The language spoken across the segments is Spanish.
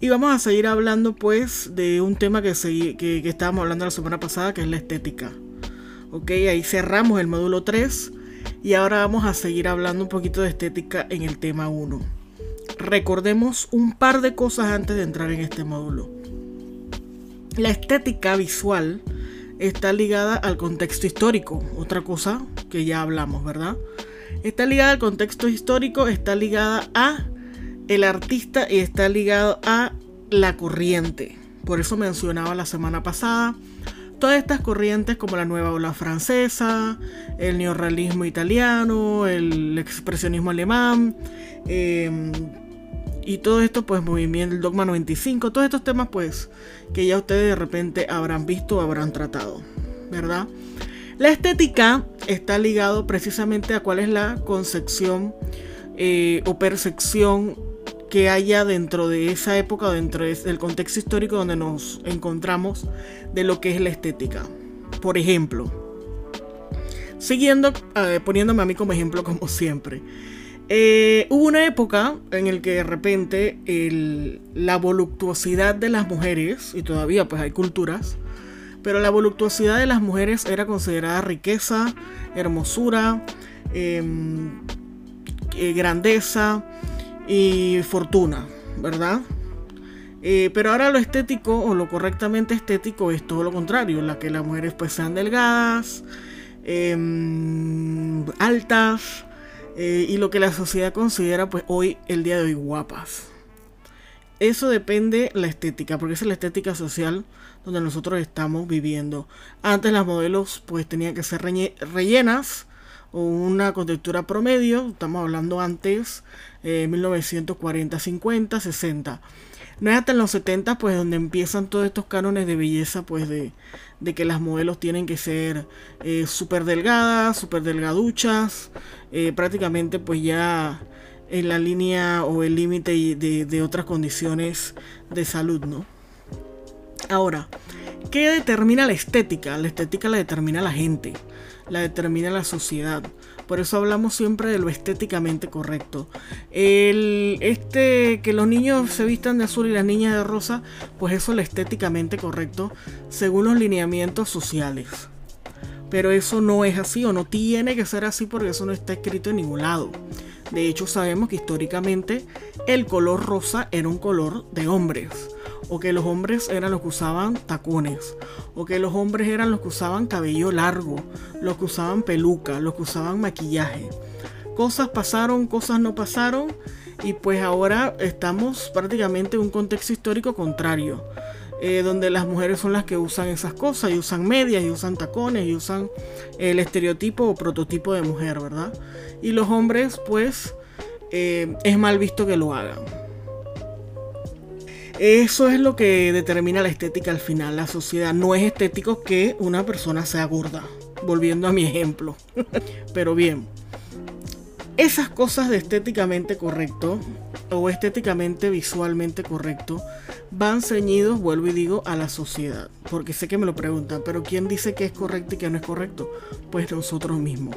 Y vamos a seguir hablando pues de un tema que, que, que estábamos hablando la semana pasada, que es la estética. Ok, ahí cerramos el módulo 3 y ahora vamos a seguir hablando un poquito de estética en el tema 1. Recordemos un par de cosas antes de entrar en este módulo. La estética visual está ligada al contexto histórico, otra cosa que ya hablamos, ¿verdad? Está ligada al contexto histórico, está ligada a el artista está ligado a la corriente. Por eso mencionaba la semana pasada todas estas corrientes como la nueva ola francesa, el neorrealismo italiano, el expresionismo alemán, em, y todo esto pues movimiento, el dogma 95, todos estos temas pues que ya ustedes de repente habrán visto o habrán tratado, ¿verdad? La estética está ligado precisamente a cuál es la concepción eh, o percepción que haya dentro de esa época, dentro del contexto histórico donde nos encontramos, de lo que es la estética. Por ejemplo, siguiendo, poniéndome a mí como ejemplo como siempre. Eh, hubo una época en la que de repente la voluptuosidad de las mujeres, y todavía pues hay culturas, pero la voluptuosidad de las mujeres era considerada riqueza, hermosura, em, eh, grandeza, y fortuna, ¿verdad? Eh, pero ahora lo estético o lo correctamente estético es todo lo contrario, la que las mujeres pues sean delgadas, em, altas eh, y lo que la sociedad considera pues hoy, el día de hoy, guapas. Eso depende la estética, porque es la estética social donde nosotros estamos viviendo. Antes las modelos pues tenían que ser rellenas una contextura promedio, estamos hablando antes, eh, 1940, 50, 60. No es hasta en los 70 pues donde empiezan todos estos cánones de belleza pues de, que las modelos tienen que ser eh, súper delgadas, súper delgaduchas, eh, prácticamente pues ya en la línea o el límite de, de otras condiciones de salud, ¿no? Ahora, ¿qué determina la estética? La estética la determina la gente la determina la sociedad. Por eso hablamos siempre de lo estéticamente correcto. El, este, que los niños se vistan de azul y las niñas de rosa, pues eso es lo estéticamente correcto según los lineamientos sociales. Pero eso no es así o no tiene que ser así porque eso no está escrito en ningún lado. De hecho sabemos que históricamente el color rosa era un color de hombres o que los hombres eran los que usaban tacones, o que los hombres eran los que usaban cabello largo, los que usaban peluca, los que usaban maquillaje. Cosas pasaron, cosas no pasaron, y pues ahora estamos prácticamente en un contexto histórico contrario. Eh, donde las mujeres son las que usan esas cosas y usan medias y usan tacones y usan el estereotipo o prototipo de mujer, ¿verdad? Y los hombres pues eh, es mal visto que lo hagan. Eso es lo que determina la estética al final. La sociedad no es estético que una persona sea gorda. Volviendo a mi ejemplo. Pero bien. Esas cosas de estéticamente correcto o estéticamente visualmente correcto van ceñidos, vuelvo y digo, a la sociedad. Porque sé que me lo preguntan, pero ¿quién dice que es correcto y que no es correcto? Pues nosotros mismos.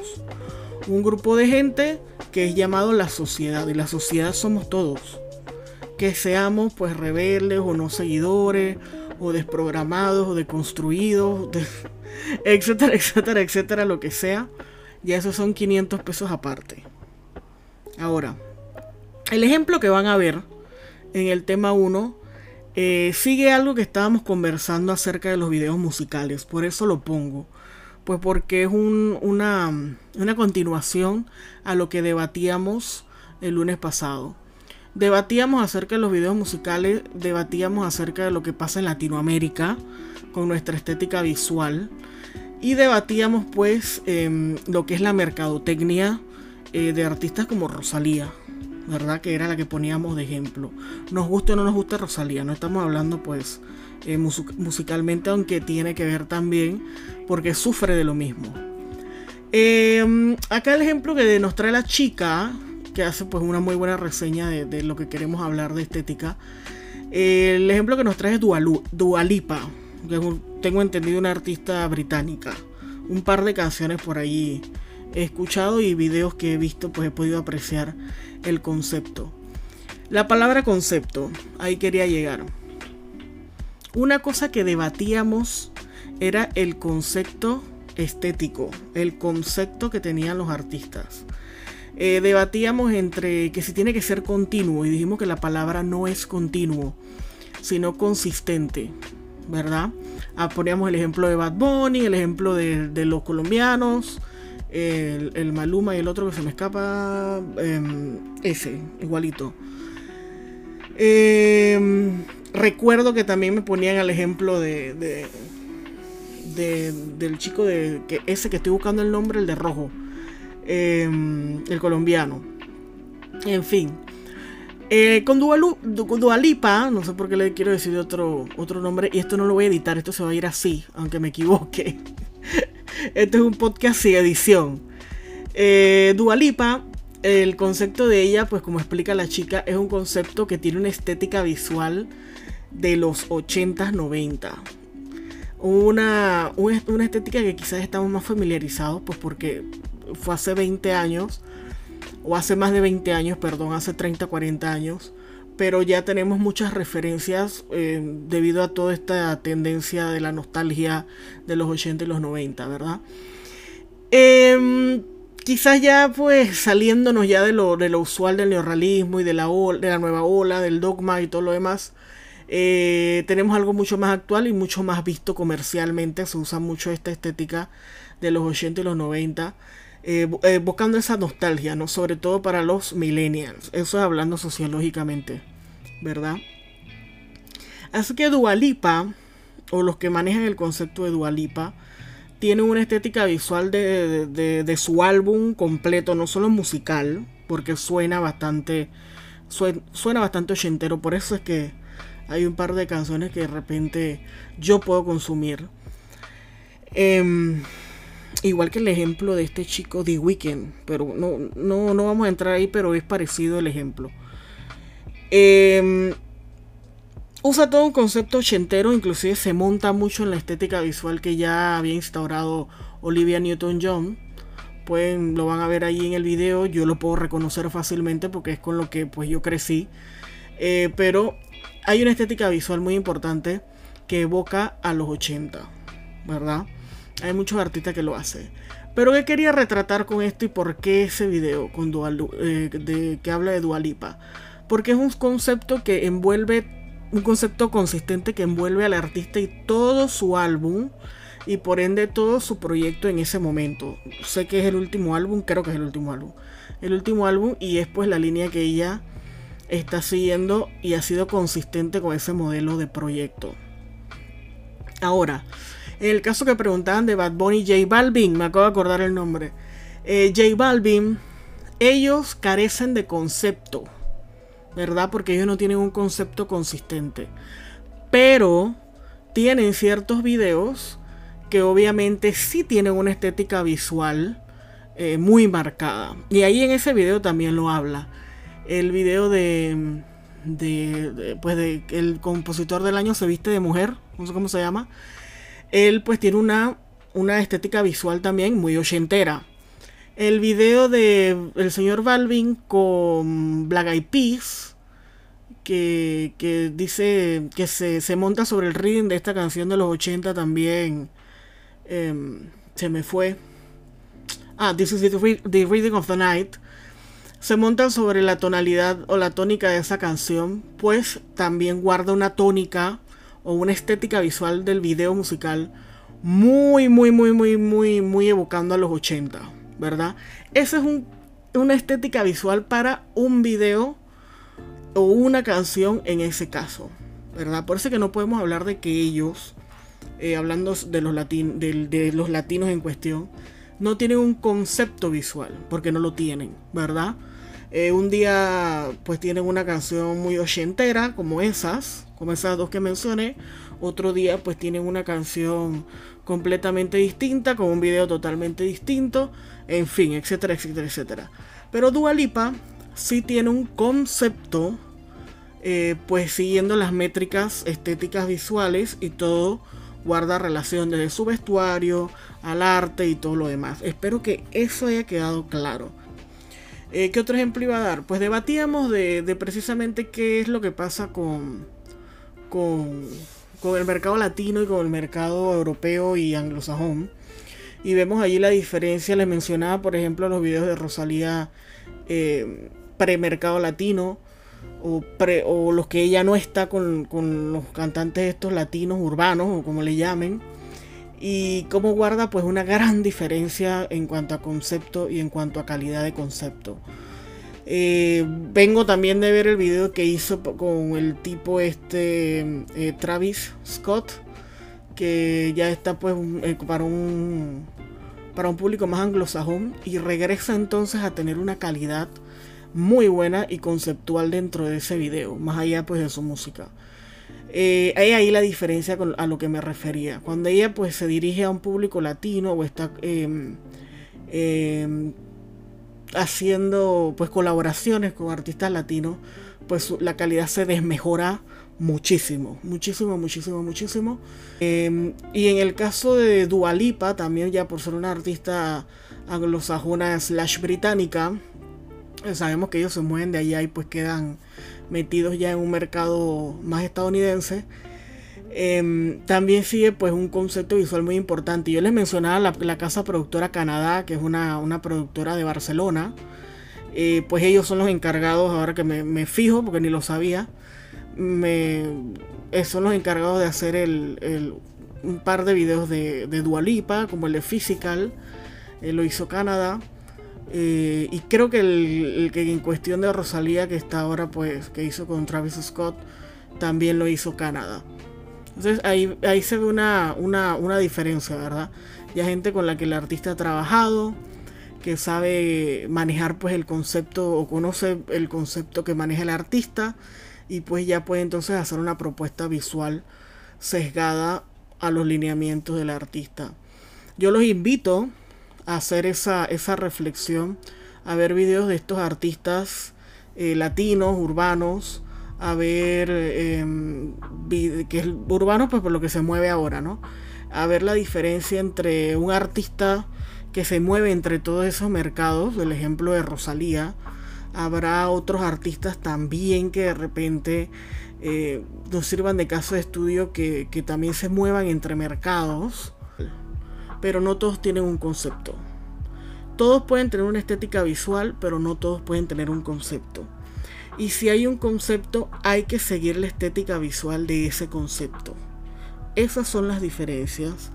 Un grupo de gente que es llamado la sociedad y la sociedad somos todos que seamos pues rebeldes o no seguidores o desprogramados o deconstruidos, etcétera, etcétera, etcétera, lo que sea. Ya esos son 500 pesos aparte. Ahora, el ejemplo que van a ver en el tema 1 eh, sigue algo que estábamos conversando acerca de los videos musicales. Por eso lo pongo. Pues porque es una, una continuación a lo que debatíamos el lunes pasado. Debatíamos acerca de los videos musicales, debatíamos acerca de lo que pasa en Latinoamérica con nuestra estética visual y debatíamos pues em, lo que es la mercadotecnia eh, de artistas como Rosalía, ¿verdad? Que era la que poníamos de ejemplo. Nos guste o no nos guste Rosalía, no estamos hablando pues eh, musicalmente, aunque tiene que ver también porque sufre de lo mismo. Em, acá el ejemplo que nos trae la chica que hace pues una muy buena reseña de, lo que queremos hablar de estética. el ejemplo que nos trae es Dualipa, que tengo entendido una artista británica. Un par de canciones por ahí he escuchado y videos que he visto pues he podido apreciar el concepto. La palabra concepto, ahí quería llegar. Una cosa que debatíamos era el concepto estético, el concepto que tenían los artistas. Eh, debatíamos entre que si tiene que ser continuo y dijimos que la palabra no es continuo, sino consistente, ¿verdad? Ah, poníamos el ejemplo de Bad Bunny, el ejemplo de, los colombianos, el, Maluma y el otro que se me escapa, em, ese, igualito. Em, recuerdo que también me ponían el ejemplo de, de, del chico de que ese que estoy buscando el nombre, el de rojo, em, el colombiano. En fin. Eh, con Dualipa, no sé por qué le quiero decir otro, otro nombre, y esto no lo voy a editar, esto se va a ir así, aunque me equivoque. este es un podcast sin edición. Eh, Dualipa, el concepto de ella, pues como explica la chica, es un concepto que tiene una estética visual de los 80s, 90 una, una, estética que quizás estamos más familiarizados, pues porque fue hace 20 años, o hace más de 20 años, perdón, hace 30, 40 años, pero ya tenemos muchas referencias eh, debido a toda esta tendencia de la nostalgia de los 80 y los 90, ¿verdad? Em, quizás ya pues saliéndonos ya de lo, de lo usual del neorrealismo y de la, de la nueva ola, del dogma y todo lo demás, eh, tenemos algo mucho más actual y mucho más visto comercialmente. Se usa mucho esta estética de los 80 y los 90. Eh, eh, buscando esa nostalgia, ¿no? Sobre todo para los millennials. Eso es hablando sociológicamente, ¿verdad? Así que Dualipa, o los que manejan el concepto de Dualipa, tienen una estética visual de, de, su álbum completo, no solo musical, porque suena bastante, suena bastante ochentero. Por eso es que hay un par de canciones que de repente yo puedo consumir. Em, igual que el ejemplo de este chico The Weeknd, pero no, no, no vamos a entrar ahí, pero es parecido el ejemplo. Em, usa todo un concepto ochentero, inclusive se monta mucho en la estética visual que ya había instaurado Olivia Newton-John. Pueden, lo van a ver ahí en el video, yo lo puedo reconocer fácilmente porque es con lo que pues yo crecí. Eh, pero hay una estética visual muy importante que evoca a los 80, ¿verdad? Hay muchos artistas que lo hacen. Pero ¿qué quería retratar con esto y por qué ese video con eh, de, que habla de Dualipa? Porque es un concepto que envuelve, un concepto consistente que envuelve al artista y todo su álbum y por ende todo su proyecto en ese momento. Sé que es el último álbum, creo que es el último álbum. El último álbum y es pues la línea que ella está siguiendo y ha sido consistente con ese modelo de proyecto. Ahora, en el caso que preguntaban de Bad Bunny y J Balvin, me acabo de acordar el nombre. Eh, J Balvin, ellos carecen de concepto, ¿verdad? Porque ellos no tienen un concepto consistente. Pero tienen ciertos videos que obviamente sí tienen una estética visual eh, muy marcada. Y ahí en ese video también lo habla el video de, de, pues de el compositor del año se viste de mujer, no sé cómo se llama. Él pues tiene una, una estética visual también muy ochentera. El video de el señor Balvin con Black Eyed Peas, que, que dice que se, se, monta sobre el ritmo de esta canción de los 80 también. Em, se me fue. Ah, This is the, the Reading of the Night se montan sobre la tonalidad o la tónica de esa canción, pues también guarda una tónica o una estética visual del video musical muy, muy, muy, muy, muy, muy evocando a los 80, ¿verdad? Esa es una estética visual para un video o una canción en ese caso, ¿verdad? Por eso que no podemos hablar de que ellos, eh, hablando de los, de los latinos en cuestión, no tienen un concepto visual, porque no lo tienen, ¿verdad? Eh, un día pues tienen una canción muy ochentera como esas, como esas dos que mencioné. Otro día pues tienen una canción completamente distinta, con un video totalmente distinto. En fin, etcétera, etcétera, etcétera. Pero Dualipa sí tiene un concepto, eh, pues siguiendo las métricas estéticas visuales y todo guarda relación desde su vestuario al arte y todo lo demás. Espero que eso haya quedado claro. Eh, ¿Qué otro ejemplo iba a dar? Pues debatíamos de, precisamente qué es lo que pasa con, el mercado latino y con el mercado europeo y anglosajón. Y vemos allí la diferencia. Les mencionaba, por ejemplo, los videos de Rosalía eh, premercado latino o, los que ella no está con los cantantes estos latinos urbanos o como le llamen y cómo guarda pues una gran diferencia en cuanto a concepto y en cuanto a calidad de concepto. Eh, vengo también de ver el video que hizo con el tipo este eh, Travis Scott, que ya está pues eh, para un para un público más anglosajón y regresa entonces a tener una calidad muy buena y conceptual dentro de ese video, más allá pues de su música. Eh, hay ahí la diferencia a lo que me refería. Cuando ella pues se dirige a un público latino o está em, em, haciendo pues colaboraciones con artistas latinos, pues la calidad se desmejora muchísimo, muchísimo, muchísimo, muchísimo. Em, y en el caso de Dualipa, también ya por ser una artista anglosajona slash británica, sabemos que ellos se mueven de allá y pues quedan metidos ya en un mercado más estadounidense. Em, también sigue pues un concepto visual muy importante. Yo les mencionaba la, casa productora Canadá, que es una, productora de Barcelona. Eh, pues ellos son los encargados, ahora que me, fijo, porque ni lo sabía, me, eh, son los encargados de hacer el, un par de videos de, de Dualipa, como el de Physical, eh, lo hizo Canadá. Eh, y creo que el, que en cuestión de Rosalía, que está ahora, pues, que hizo con Travis Scott, también lo hizo Canadá. Entonces ahí, ahí se ve una, una, diferencia, ¿verdad? Ya gente con la que el artista ha trabajado, que sabe manejar pues el concepto o conoce el concepto que maneja el artista y pues ya puede entonces hacer una propuesta visual sesgada a los lineamientos del artista. Yo los invito hacer esa, esa reflexión, a ver videos de estos artistas eh, latinos, urbanos, a ver em, que es urbano pues por lo que se mueve ahora, ¿no? A ver la diferencia entre un artista que se mueve entre todos esos mercados, el ejemplo de Rosalía, habrá otros artistas también que de repente eh, nos sirvan de caso de estudio que, que también se muevan entre mercados pero no todos tienen un concepto. Todos pueden tener una estética visual, pero no todos pueden tener un concepto. Y si hay un concepto, hay que seguir la estética visual de ese concepto. Esas son las diferencias,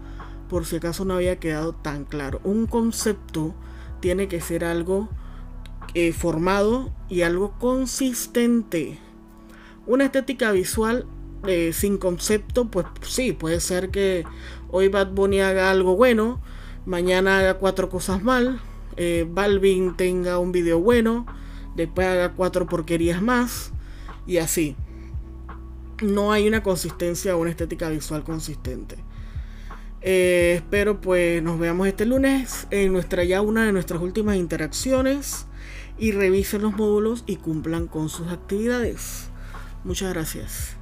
por si acaso no había quedado tan claro. Un concepto tiene que ser algo eh, formado y algo consistente. Una estética visual eh, sin concepto, pues sí, puede ser que hoy Bad Bunny haga algo bueno, mañana haga cuatro cosas mal, eh, Balvin tenga un video bueno, después haga cuatro porquerías más y así. No hay una consistencia o una estética visual consistente. Eh, espero pues nos veamos este lunes en nuestra ya una de nuestras últimas interacciones y revisen los módulos y cumplan con sus actividades. Muchas gracias.